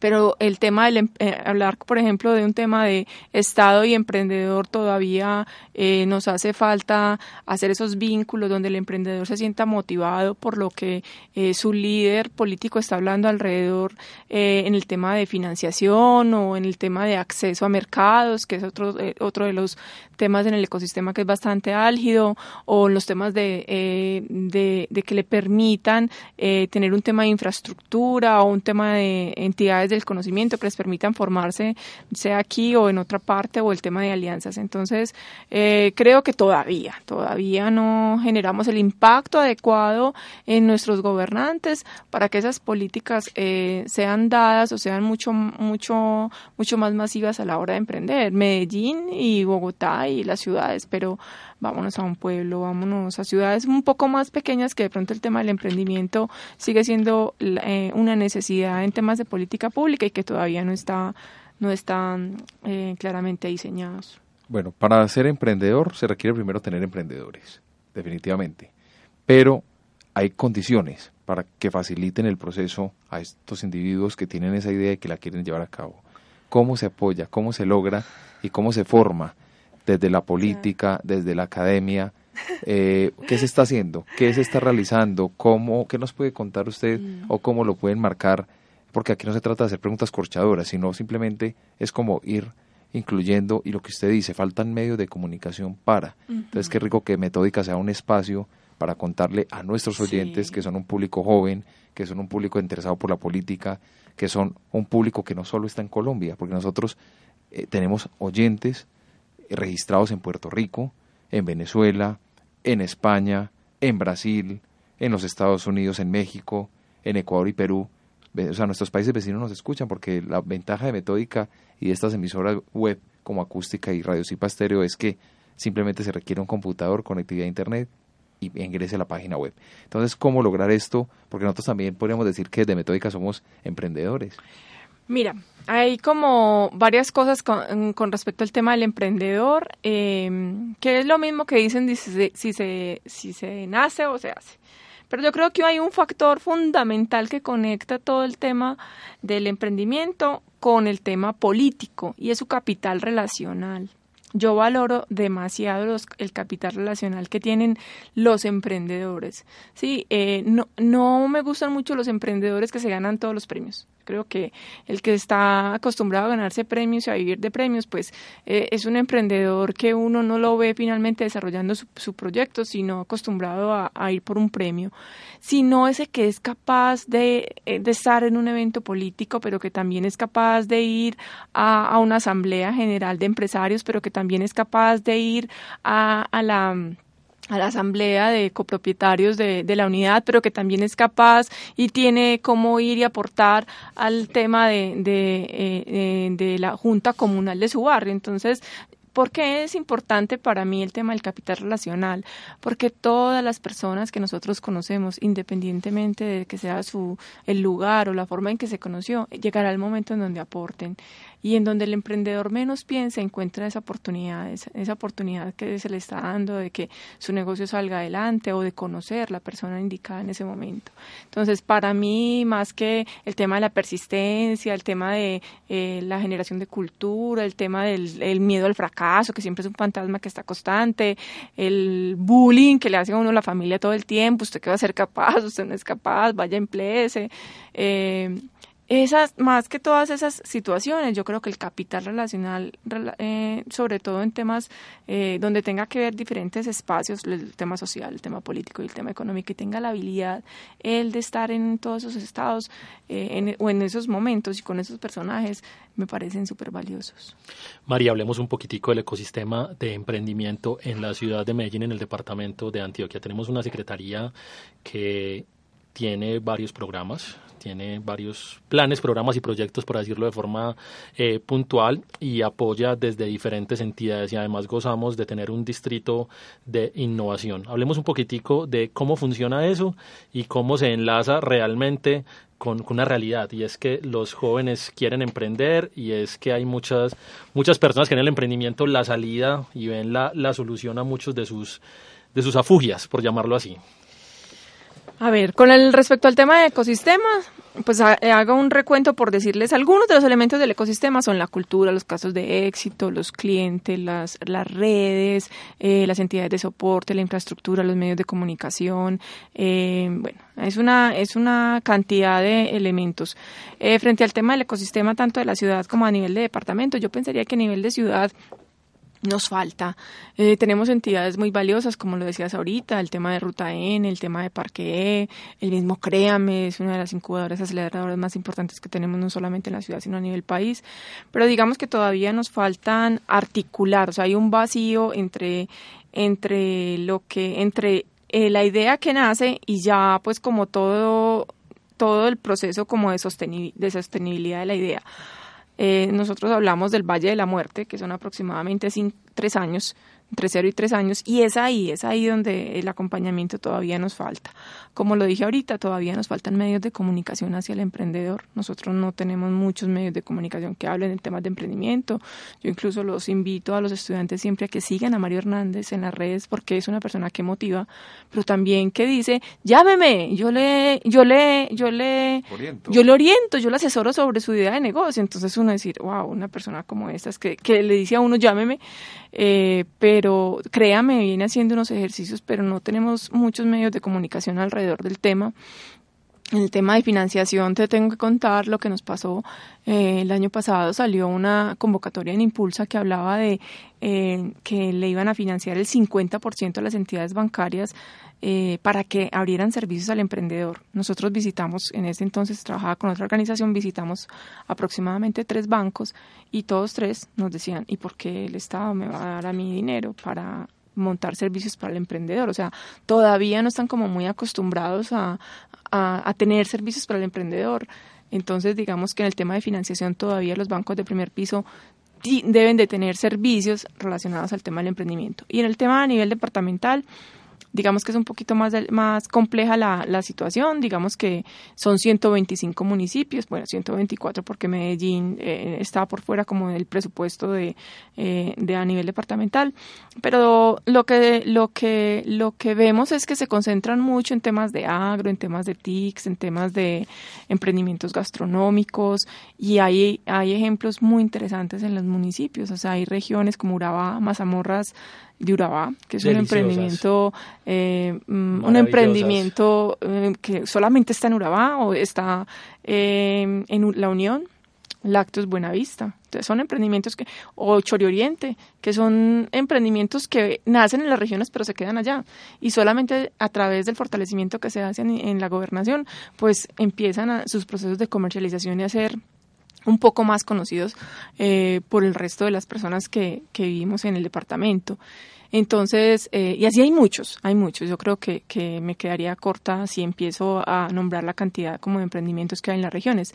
pero el tema de em, eh, hablar, por ejemplo, de un tema de Estado y emprendedor todavía eh, nos hace falta hacer esos vínculos donde el emprendedor se sienta motivado por lo que eh, su líder político está hablando alrededor en el tema de financiación o en el tema de acceso a mercados, que es otro, otro de los temas en el ecosistema que es bastante álgido, o los temas de, de, de que le permitan tener un tema de infraestructura o un tema de entidades del conocimiento que les permitan formarse, sea aquí o en otra parte, o el tema de alianzas. Entonces, eh, creo que todavía, todavía no generamos el impacto adecuado en nuestros gobernantes para que esas políticas eh, sean dadas o sean mucho, mucho, mucho más masivas a la hora de emprender. Medellín y Bogotá y las ciudades, pero vámonos a un pueblo, vámonos a ciudades un poco más pequeñas que de pronto el tema del emprendimiento sigue siendo eh, una necesidad en temas de política pública y que todavía no está no están eh, claramente diseñados. Bueno, para ser emprendedor se requiere primero tener emprendedores, definitivamente, pero hay condiciones para que faciliten el proceso a estos individuos que tienen esa idea y que la quieren llevar a cabo. ¿Cómo se apoya? ¿Cómo se logra? ¿Y cómo se forma? Desde la política, desde la academia. Eh, ¿Qué se está haciendo? ¿Qué se está realizando? ¿Cómo, ¿Qué nos puede contar usted mm. o cómo lo pueden marcar porque aquí no se trata de hacer preguntas corchadoras, sino simplemente es como ir incluyendo, y lo que usted dice, faltan medios de comunicación para. Entonces, qué rico que Metódica sea un espacio para contarle a nuestros oyentes que son un público joven, que son un público interesado por la política, que son un público que no solo está en Colombia, porque nosotros eh, tenemos oyentes registrados en Puerto Rico, en Venezuela, en España, en Brasil, en los Estados Unidos, en México, en Ecuador y Perú. O sea, nuestros países vecinos nos escuchan porque la ventaja de Metódica y de estas emisoras web como Acústica y Radio Cipa Estéreo es que simplemente se requiere un computador, conectividad a Internet y ingrese a la página web. Entonces, ¿cómo lograr esto? Porque nosotros también podríamos decir que de Metódica somos emprendedores. Mira, hay como varias cosas con, respecto al tema del emprendedor, eh, que es lo mismo que dicen si se, si, se, nace o se hace. Pero yo creo que hay un factor fundamental que conecta todo el tema del emprendimiento con el tema político y es su capital relacional. Yo valoro demasiado el capital relacional que tienen los emprendedores. Sí, eh, no, no me gustan mucho los emprendedores que se ganan todos los premios. Creo que el que está acostumbrado a ganarse premios y a vivir de premios, pues eh, es un emprendedor que uno no lo ve finalmente desarrollando su, proyecto, sino acostumbrado a, ir por un premio. Sino ese que es capaz de, eh, de, estar en un evento político, pero que también es capaz de ir a, a una asamblea general de empresarios, pero que también es capaz de ir a, a la a la asamblea de copropietarios de, de, la unidad, pero que también es capaz y tiene cómo ir y aportar al tema de, de, eh, eh, de la junta comunal de su barrio. Entonces, ¿Por qué es importante para mí el tema del capital relacional? Porque todas las personas que nosotros conocemos, independientemente de que sea su el lugar o la forma en que se conoció, llegará el momento en donde aporten y en donde el emprendedor menos piensa encuentra esa oportunidad, esa, oportunidad que se le está dando de que su negocio salga adelante o de conocer la persona indicada en ese momento. Entonces, para mí, más que el tema de la persistencia, el tema de eh, la generación de cultura, el tema del miedo al fracaso, que siempre es un fantasma que está constante, el bullying que le hace a uno la familia todo el tiempo, usted que va a ser capaz, usted no es capaz, vaya, empleese. Eh, esas, más que todas esas situaciones, yo creo que el capital relacional, eh, sobre todo en temas eh, donde tenga que ver diferentes espacios, el tema social, el tema político y el tema económico, y tenga la habilidad, el de estar en todos esos estados eh, o en esos momentos y con esos personajes, me parecen súper valiosos. María, hablemos un poquitico del ecosistema de emprendimiento en la ciudad de Medellín, en el departamento de Antioquia. Tenemos una secretaría que tiene varios programas, tiene varios planes, programas y proyectos, por decirlo de forma eh, puntual, y apoya desde diferentes entidades y además gozamos de tener un distrito de innovación. Hablemos un poquitico de cómo funciona eso y cómo se enlaza realmente con, una realidad y es que los jóvenes quieren emprender y es que hay muchas muchas personas que en el emprendimiento la salida y ven la, la solución a muchos de sus de sus afugias, por llamarlo así. A ver, con el respecto al tema de ecosistemas, pues eh, hago un recuento por decirles algunos de los elementos del ecosistema son la cultura, los casos de éxito, los clientes, las, las redes, eh, las entidades de soporte, la infraestructura, los medios de comunicación. Eh, bueno, es una, es una cantidad de elementos. frente al tema del ecosistema, tanto de la ciudad como a nivel de departamento, yo pensaría que a nivel de ciudad nos falta. Eh, tenemos entidades muy valiosas, como lo decías ahorita, el tema de Ruta N, el tema de Parque E, el mismo Créame, es una de las incubadoras aceleradoras más importantes que tenemos no solamente en la ciudad, sino a nivel país. Pero digamos que todavía nos faltan articular, o sea, hay un vacío entre, entre lo que, entre eh, la idea que nace y ya pues como todo, todo el proceso como de, de sostenibilidad de la idea. Eh, nosotros hablamos del Valle de la Muerte, que son aproximadamente tres años entre 0 y 3 años, y es ahí, es ahí donde el acompañamiento todavía nos falta. Como lo dije ahorita, todavía nos faltan medios de comunicación hacia el emprendedor. Nosotros no tenemos muchos medios de comunicación que hablen de temas de emprendimiento. Yo incluso los invito a los estudiantes siempre a que sigan a Mario Hernández en las redes porque es una persona que motiva, pero también que dice, llámeme, yo le, yo le, yo le, yo le oriento, yo le asesoro sobre su idea de negocio. Entonces uno decir, wow, una persona como esta es que, que le dice a uno, llámeme, eh, pero créame, viene haciendo unos ejercicios, pero no tenemos muchos medios de comunicación alrededor del tema. El tema de financiación te tengo que contar lo que nos pasó. Eh, el año pasado salió una convocatoria en Impulsa que hablaba de eh, que le iban a financiar el 50% a las entidades bancarias eh, para que abrieran servicios al emprendedor. Nosotros visitamos, en ese entonces trabajaba con otra organización, visitamos aproximadamente tres bancos y todos tres nos decían, ¿y por qué el Estado me va a dar a mí dinero para montar servicios para el emprendedor. O sea, todavía no están como muy acostumbrados a, a, tener servicios para el emprendedor. Entonces, digamos que en el tema de financiación todavía los bancos de primer piso deben de tener servicios relacionados al tema del emprendimiento. Y en el tema a nivel departamental, digamos que es un poquito más, más compleja la, la situación, digamos que son 125 municipios, bueno, 124 porque Medellín eh, está por fuera como del presupuesto de, eh, de a nivel departamental, pero lo que, lo, que, lo que vemos es que se concentran mucho en temas de agro, en temas de TICs, en temas de emprendimientos gastronómicos y hay, hay ejemplos muy interesantes en los municipios, o sea, hay regiones como Urabá, Mazamorras, de Urabá, que es un emprendimiento, eh, mm, un emprendimiento eh, que solamente está en Urabá o está eh, en la Unión, Lactos Buenavista. Entonces son emprendimientos que, o Chorioriente, que son emprendimientos que nacen en las regiones pero se quedan allá. Y solamente a través del fortalecimiento que se hace en, la gobernación, pues empiezan sus procesos de comercialización y hacer un poco más conocidos eh, por el resto de las personas que, que vivimos en el departamento. Entonces, eh, y así hay muchos, hay muchos. Yo creo que, que me quedaría corta si empiezo a nombrar la cantidad como de emprendimientos que hay en las regiones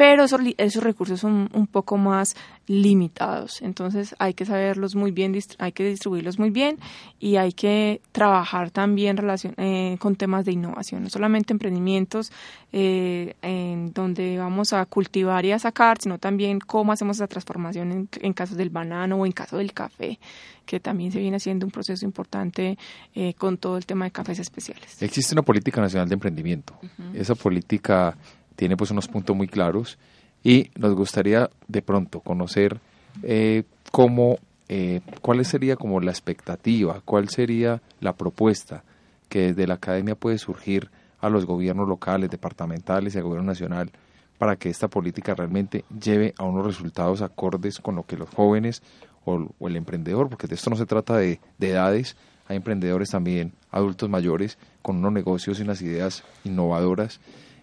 pero esos, esos recursos son un poco más limitados. Entonces hay que saberlos muy bien, hay que distribuirlos muy bien y hay que trabajar también relación, eh, con temas de innovación, no solamente emprendimientos eh, en donde vamos a cultivar y a sacar, sino también cómo hacemos esa transformación en, en casos del banano o en caso del café que también se viene haciendo un proceso importante eh, con todo el tema de cafés especiales. Existe una política nacional de emprendimiento. Esa política tiene pues unos puntos muy claros y nos gustaría de pronto conocer eh, cómo, eh, cuál sería como la expectativa, cuál sería la propuesta que desde la academia puede surgir a los gobiernos locales, departamentales y al gobierno nacional para que esta política realmente lleve a unos resultados acordes con lo que los jóvenes o, el emprendedor, porque de esto no se trata de, de edades, hay emprendedores también, adultos mayores, con unos negocios y unas ideas innovadoras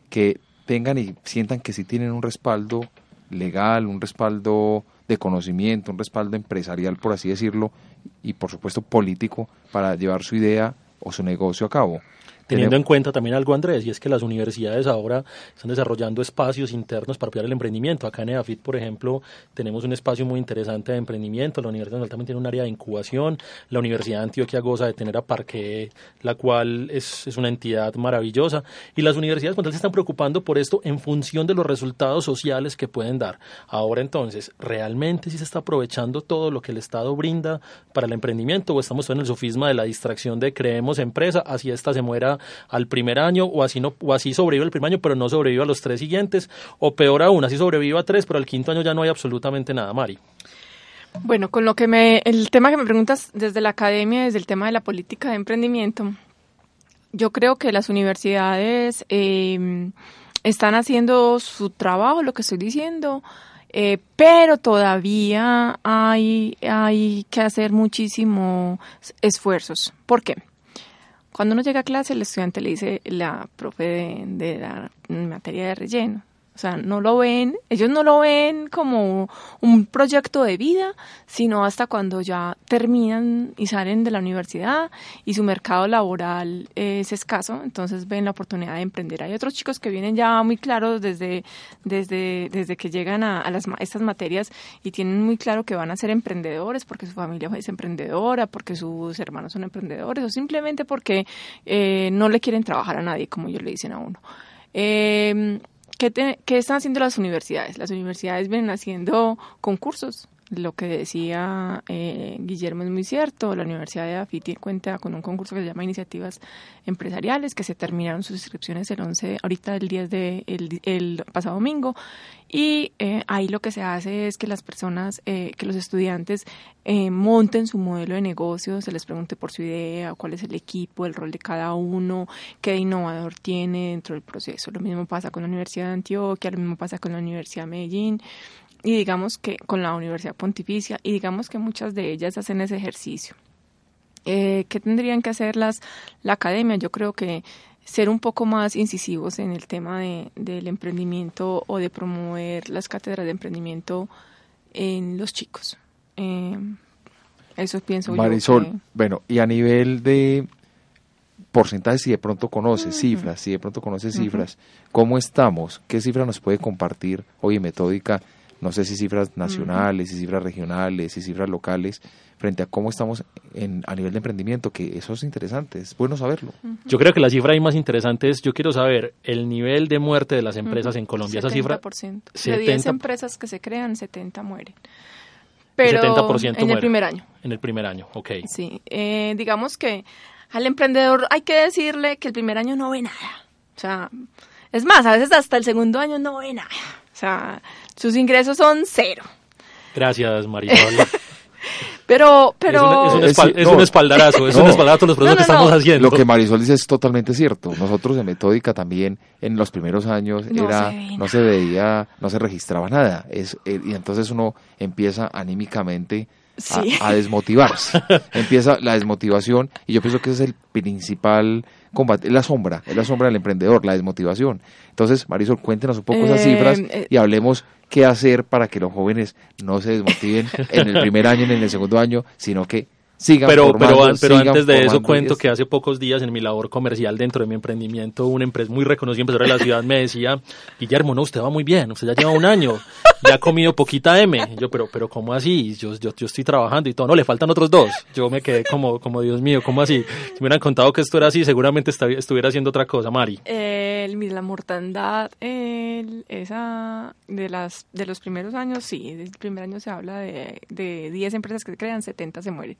que tengan y sientan que sí tienen un respaldo legal, un respaldo de conocimiento, un respaldo empresarial, por así decirlo, y por supuesto político para llevar su idea o su negocio a cabo. Teniendo en cuenta también algo, Andrés, y es que las universidades ahora están desarrollando espacios internos para apoyar el emprendimiento. Acá en EAFIT, por ejemplo, tenemos un espacio muy interesante de emprendimiento. La Universidad Nacional también tiene un área de incubación. La Universidad de Antioquia goza de tener a Parque, la cual es, es una entidad maravillosa. Y las universidades se están preocupando por esto en función de los resultados sociales que pueden dar. Ahora entonces, ¿realmente sí se está aprovechando todo lo que el Estado brinda para el emprendimiento o estamos en el sofisma de la distracción de creemos empresa, así esta se muera al primer año o así, no, o así sobrevive el primer año, pero no sobrevive a los tres siguientes, o peor aún, así sobrevive a tres, pero al quinto año ya no hay absolutamente nada, Mari. Bueno, con lo que me, el tema que me preguntas desde la academia, desde el tema de la política de emprendimiento, yo creo que las universidades eh, están haciendo su trabajo, lo que estoy diciendo, eh, pero todavía hay, hay que hacer muchísimos esfuerzos. ¿Por qué? Cuando uno llega a clase, el estudiante le dice la profe de, de la materia de relleno. O sea, no lo ven, ellos no lo ven como un proyecto de vida, sino hasta cuando ya terminan y salen de la universidad y su mercado laboral es escaso, entonces ven la oportunidad de emprender. Hay otros chicos que vienen ya muy claros desde, desde, desde que llegan a, las, estas materias y tienen muy claro que van a ser emprendedores porque su familia es emprendedora, porque sus hermanos son emprendedores o simplemente porque eh, no le quieren trabajar a nadie, como ellos le dicen a uno. Eh, ¿Qué, están haciendo las universidades? Las universidades vienen haciendo concursos lo que decía eh, Guillermo es muy cierto. La Universidad de AFITI cuenta con un concurso que se llama Iniciativas Empresariales, que se terminaron sus inscripciones el 11, ahorita el 10 de el, pasado domingo. Y eh, ahí lo que se hace es que las personas, eh, que los estudiantes monten su modelo de negocio, se les pregunte por su idea, cuál es el equipo, el rol de cada uno, qué innovador tiene dentro del proceso. Lo mismo pasa con la Universidad de Antioquia, lo mismo pasa con la Universidad de Medellín y digamos que con la Universidad Pontificia y digamos que muchas de ellas hacen ese ejercicio. Eh, ¿Qué tendrían que hacer las, la academia? Yo creo que ser un poco más incisivos en el tema de, del emprendimiento o de promover las cátedras de emprendimiento en los chicos. Eh, eso pienso Marisol, yo. bueno, y a nivel de porcentajes, si de pronto conoce cifras, si de pronto conoce cifras, ¿cómo estamos? ¿Qué cifra nos puede compartir hoy en Metódica no sé si cifras nacionales, si cifras regionales, si cifras locales, frente a cómo estamos en, a nivel de emprendimiento, que eso es interesante, es bueno saberlo. Yo creo que la cifra ahí más interesante es, yo quiero saber el nivel de muerte de las empresas en Colombia. Esa cifra... De 10 empresas que se crean, 70 mueren. Pero 70% en el primer año. En el primer año, ok. Sí, eh, digamos que al emprendedor hay que decirle que el primer año no ve nada. O sea, es más, a veces hasta el segundo año no ve nada. O sea, sus ingresos son cero. Gracias, Marisol. [laughs] pero, pero... Es un, espaldarazo, es [laughs] un espaldarazo los procesos que estamos haciendo. Lo que Marisol dice es totalmente cierto. Nosotros en Metódica también, en los primeros años, era no se veía, no se registraba nada. Es, eh, y entonces uno empieza anímicamente a, desmotivarse. Empieza la desmotivación y yo pienso que ese es el principal combate, es la sombra, es la sombra del emprendedor, la desmotivación. Entonces, Marisol, cuéntenos un poco esas eh, cifras eh, y hablemos qué hacer para que los jóvenes no se desmotiven en el primer año ni en el segundo año, sino que sigan pero, pero, pero antes de eso cuento que hace pocos días en mi labor comercial dentro de mi emprendimiento, una empresa muy reconocida, empresaria de la ciudad, me decía, Guillermo, no, usted va muy bien, usted ya lleva un año, ya ha comido poquita M. Yo, pero, pero ¿cómo así? Yo, yo, yo estoy trabajando y todo, no, le faltan otros dos. Yo me quedé como, como Dios mío, ¿cómo así? Si me hubieran contado que esto era así, seguramente estuviera haciendo otra cosa, Mari. El, la mortandad, el, esa de las de los primeros años, sí, el primer año se habla de, de 10 empresas que se crean, 70 se mueren.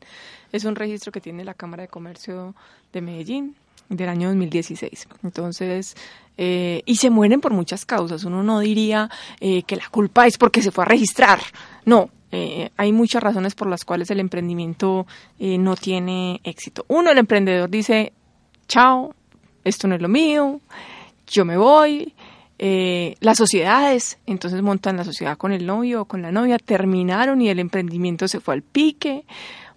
Es un registro que tiene la Cámara de Comercio de Medellín del año 2016. Entonces, eh, y se mueren por muchas causas. Uno no diría eh, que la culpa es porque se fue a registrar. No, eh, hay muchas razones por las cuales el emprendimiento no tiene éxito. Uno, el emprendedor dice, chao, esto no es lo mío, yo me voy. las sociedades, entonces montan la sociedad con el novio o con la novia, terminaron y el emprendimiento se fue al pique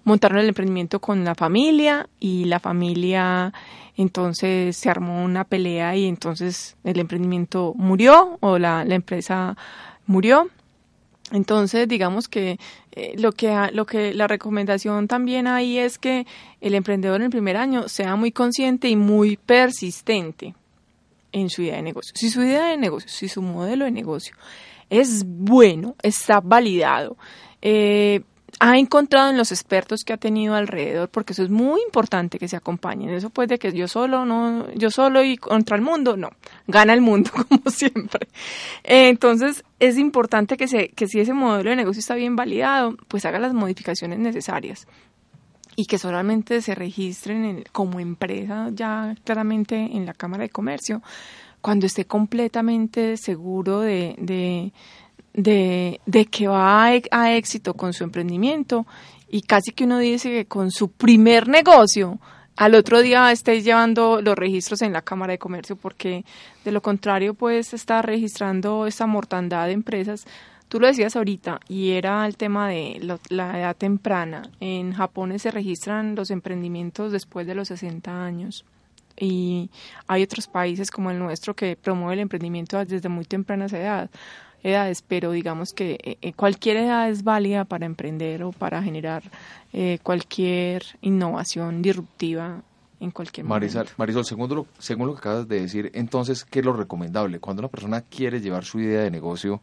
montaron el emprendimiento con la familia y la familia entonces se armó una pelea y entonces el emprendimiento murió o la, empresa murió. Entonces, digamos que, eh, lo que lo que la recomendación también ahí es que el emprendedor en el primer año sea muy consciente y muy persistente en su idea de negocio. Si su idea de negocio, si su modelo de negocio es bueno, está validado, eh, ha encontrado en los expertos que ha tenido alrededor, porque eso es muy importante que se acompañen. Eso puede que yo solo, no, yo solo y contra el mundo, no, gana el mundo [laughs] como siempre. entonces es importante que, se, que si ese modelo de negocio está bien validado, pues haga las modificaciones necesarias y que solamente se registren como empresa ya claramente en la Cámara de Comercio cuando esté completamente seguro de de, de que va a, éxito con su emprendimiento y casi que uno dice que con su primer negocio al otro día estéis llevando los registros en la Cámara de Comercio porque de lo contrario pues está registrando esa mortandad de empresas. Tú lo decías ahorita y era el tema de la edad temprana. En Japón se registran los emprendimientos después de los 60 años y hay otros países como el nuestro que promueven el emprendimiento desde muy tempranas edad edades, pero digamos que eh, eh, cualquier edad es válida para emprender o para generar eh, cualquier innovación disruptiva en cualquier Marisol, Marisol, según lo, según lo que acabas de decir, entonces, ¿qué es lo recomendable? Cuando una persona quiere llevar su idea de negocio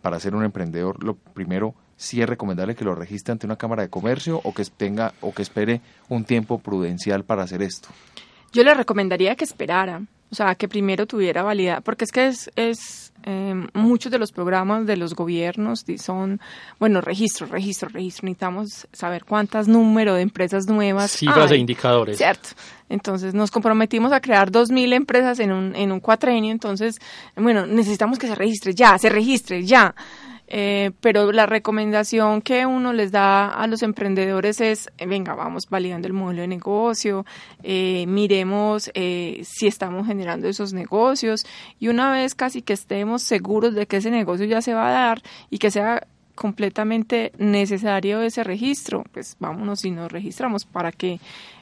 para ser un emprendedor, lo primero, sí es recomendable que lo registre ante una cámara de comercio o que tenga o que espere un tiempo prudencial para hacer esto. Yo le recomendaría que esperara, O sea, que primero tuviera validad, porque es que es, es eh, muchos de los programas de los gobiernos son, bueno, registro, registro, registro. Necesitamos saber cuántas número de empresas nuevas. Cifras e indicadores. Cierto. Entonces nos comprometimos a crear 2.000 empresas en un, en un cuatrenio. Entonces, bueno, necesitamos que se registre ya, se registre ya. Eh, pero la recomendación que uno les da a los emprendedores es, eh, venga, vamos validando el modelo de negocio, eh, miremos si estamos generando esos negocios y una vez casi que estemos seguros de que ese negocio ya se va a dar y que sea completamente necesario ese registro, pues vámonos y nos registramos para que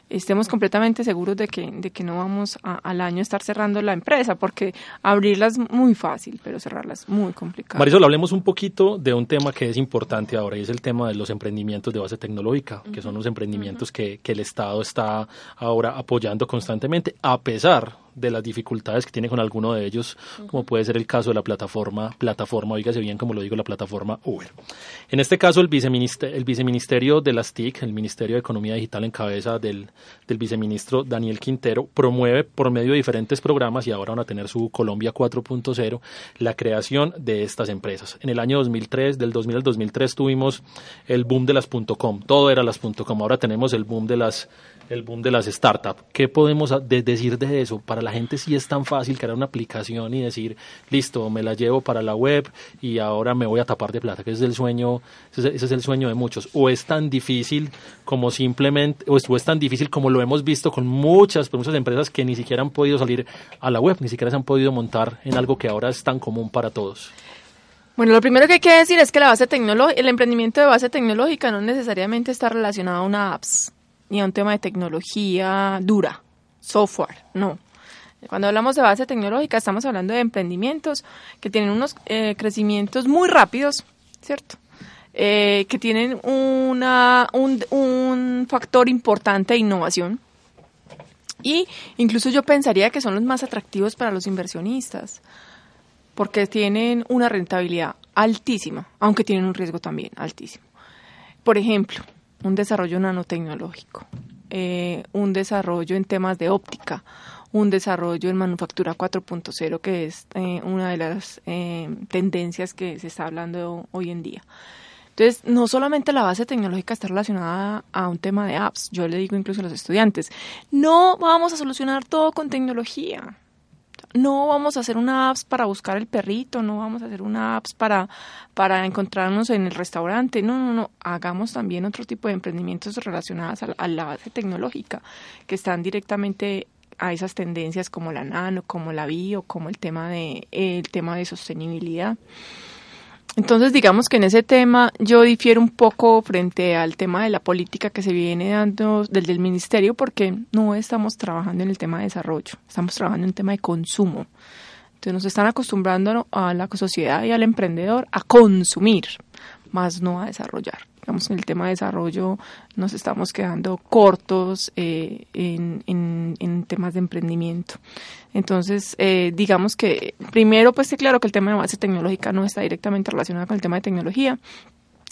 estemos completamente seguros de que, de que no vamos al año a estar cerrando la empresa, porque abrirla es muy fácil, pero cerrarla es muy complicado. Marisol, hablemos un poquito de un tema que es importante ahora y es el tema de los emprendimientos de base tecnológica, que son los emprendimientos que, que el Estado está ahora apoyando constantemente, a pesar de las dificultades que tiene con alguno de ellos, como puede ser el caso de la plataforma, plataforma, oígase bien como lo digo, la plataforma Uber. En este caso, el viceministerio, el viceministerio de las TIC, el Ministerio de Economía Digital en cabeza del, del viceministro Daniel Quintero, promueve por medio de diferentes programas y ahora van a tener su Colombia 4.0 la creación de estas empresas. En el año 2003, del 2000 al 2003 tuvimos el boom de las .com, todo era las .com, ahora tenemos el boom de las el boom de las startups. ¿Qué podemos decir de eso? Para la gente sí es tan fácil crear una aplicación y decir, listo, me la llevo para la web y ahora me voy a tapar de plata, que ese es el sueño, ese es el sueño de muchos. O es tan difícil como simplemente, o es, tan difícil como lo hemos visto con muchas, muchas empresas que ni siquiera han podido salir a la web, ni siquiera se han podido montar en algo que ahora es tan común para todos. Bueno, lo primero que hay que decir es que la base tecnológica, el emprendimiento de base tecnológica no necesariamente está relacionado a una apps ni a un tema de tecnología dura, software, no. Cuando hablamos de base tecnológica estamos hablando de emprendimientos que tienen unos eh, crecimientos muy rápidos, ¿cierto? Eh, que tienen un factor importante de innovación. Y incluso yo pensaría que son los más atractivos para los inversionistas, porque tienen una rentabilidad altísima, aunque tienen un riesgo también altísimo. Por ejemplo, un desarrollo nanotecnológico, eh, un desarrollo en temas de óptica, un desarrollo en manufactura 4.0, que es eh, una de las eh, tendencias que se está hablando hoy en día. Entonces, no solamente la base tecnológica está relacionada a un tema de apps, yo le digo incluso a los estudiantes, no vamos a solucionar todo con tecnología no vamos a hacer una apps para buscar el perrito, no vamos a hacer una apps para, para encontrarnos en el restaurante, no, no, no, hagamos también otro tipo de emprendimientos relacionados a, la base tecnológica, que están directamente a esas tendencias como la nano, como la bio, como el tema de, el tema de sostenibilidad. Entonces, digamos que en ese tema yo difiero un poco frente al tema de la política que se viene dando desde el ministerio porque no estamos trabajando en el tema de desarrollo, estamos trabajando en el tema de consumo. Entonces nos están acostumbrando a la sociedad y al emprendedor a consumir, más no a desarrollar digamos, en el tema de desarrollo nos estamos quedando cortos eh, en, en, temas de emprendimiento. Entonces, eh, digamos que primero, pues claro que el tema de base tecnológica no está directamente relacionado con el tema de tecnología.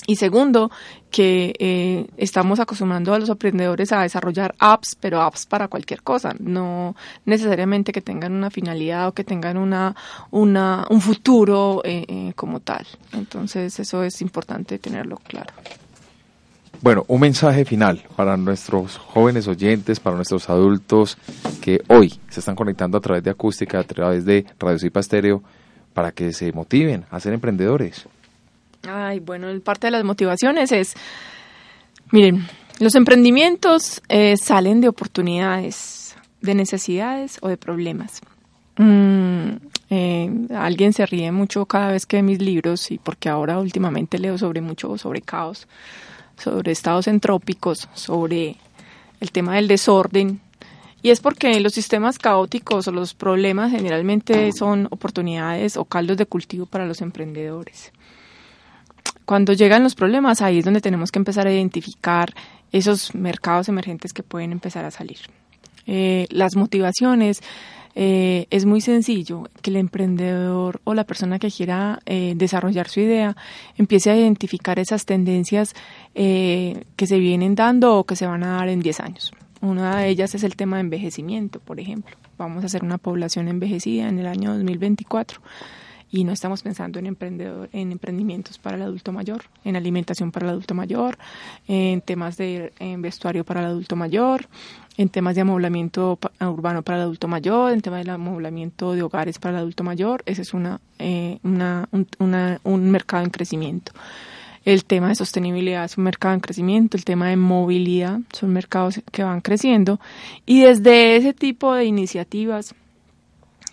Y segundo, que eh, estamos acostumbrando a los emprendedores a desarrollar apps, pero apps para cualquier cosa, no necesariamente que tengan una finalidad o que tengan una, una un futuro como tal. Entonces, eso es importante tenerlo claro. Bueno, un mensaje final para nuestros jóvenes oyentes, para nuestros adultos que hoy se están conectando a través de acústica, a través de Radio Cipa Estéreo, para que se motiven a ser emprendedores. Ay, bueno, parte de las motivaciones es, miren, los emprendimientos eh, salen de oportunidades, de necesidades o de problemas. Mm, eh, alguien se ríe mucho cada vez que ve mis libros y porque ahora últimamente leo sobre mucho sobre caos sobre estados entrópicos, sobre el tema del desorden. Y es porque los sistemas caóticos o los problemas generalmente son oportunidades o caldos de cultivo para los emprendedores. Cuando llegan los problemas, ahí es donde tenemos que empezar a identificar esos mercados emergentes que pueden empezar a salir. Eh, las motivaciones eh, es muy sencillo que el emprendedor o la persona que quiera eh, desarrollar su idea empiece a identificar esas tendencias eh, que se vienen dando o que se van a dar en 10 años Una de ellas es el tema de envejecimiento, por ejemplo. Vamos a hacer una población envejecida en el año 2024 y no estamos pensando en emprendedor, en emprendimientos para el adulto mayor, en alimentación para el adulto mayor, en temas de vestuario para el adulto mayor, en temas de amoblamiento urbano para el adulto mayor, en temas de amoblamiento de hogares para el adulto mayor. Ese es una, eh, una, un mercado en crecimiento. El tema de sostenibilidad es un mercado en crecimiento, el tema de movilidad son mercados que van creciendo y desde ese tipo de iniciativas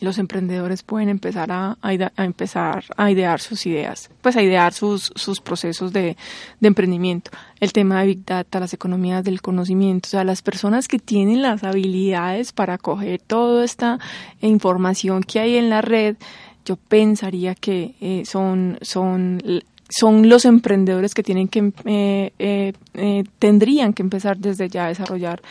los emprendedores pueden empezar a, empezar a idear sus ideas, pues a idear sus, sus procesos de, de, emprendimiento. El tema de Big Data, las economías del conocimiento, o sea, las personas que tienen las habilidades para coger toda esta información que hay en la red, yo pensaría que eh, son, son son los emprendedores que tienen que eh, eh, eh, tendrían que empezar desde ya a desarrollar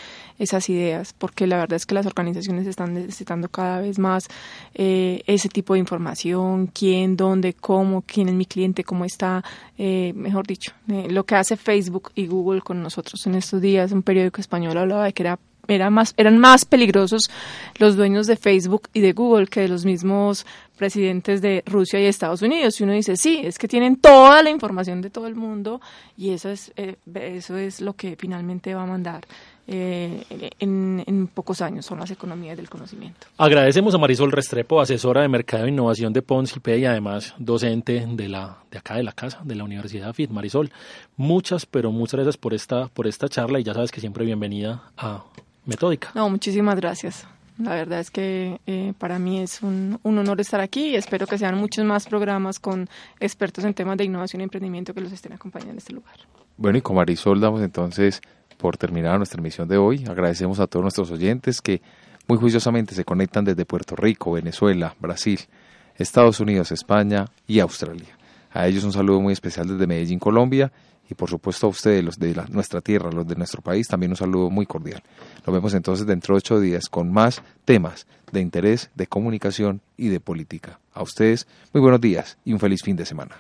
esas ideas porque la verdad es que las organizaciones están necesitando cada vez más ese tipo de información quién dónde cómo quién es mi cliente cómo está mejor dicho lo que hace Facebook y Google con nosotros. En estos días un periódico español hablaba de que era más, eran más peligrosos los dueños de Facebook y de Google que los mismos presidentes de Rusia y Estados Unidos. Y uno dice, sí, es que tienen toda la información de todo el mundo y eso es, eh, eso es lo que finalmente va a mandar eh, en, pocos años, son las economías del conocimiento. Agradecemos a Marisol Restrepo, asesora de Mercado e Innovación de Poncilpe y además docente de, la, de acá de la casa, de la Universidad FIT. Marisol, muchas, pero muchas gracias por esta, por esta charla y ya sabes que siempre bienvenida a Metódica. No, muchísimas gracias. La verdad es que eh, para mí es un, un, honor estar aquí y espero que sean muchos más programas con expertos en temas de innovación y emprendimiento que los estén acompañando en este lugar. Bueno, y con Marisol damos entonces por terminar nuestra emisión de hoy. Agradecemos a todos nuestros oyentes que muy juiciosamente se conectan desde Puerto Rico, Venezuela, Brasil, Estados Unidos, España y Australia. A ellos un saludo muy especial desde Medellín, Colombia y por supuesto a ustedes, los de nuestra tierra, los de nuestro país, también un saludo muy cordial. Nos vemos entonces dentro de ocho días con más temas de interés, de comunicación y de política. A ustedes, muy buenos días y un feliz fin de semana.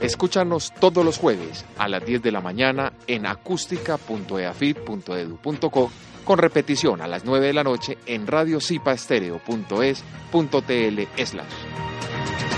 Escúchanos todos los jueves a las 10 de la mañana en acústica.eafit.edu.co con repetición a las 9 de la noche en radiocipaestereo.es.tl slash.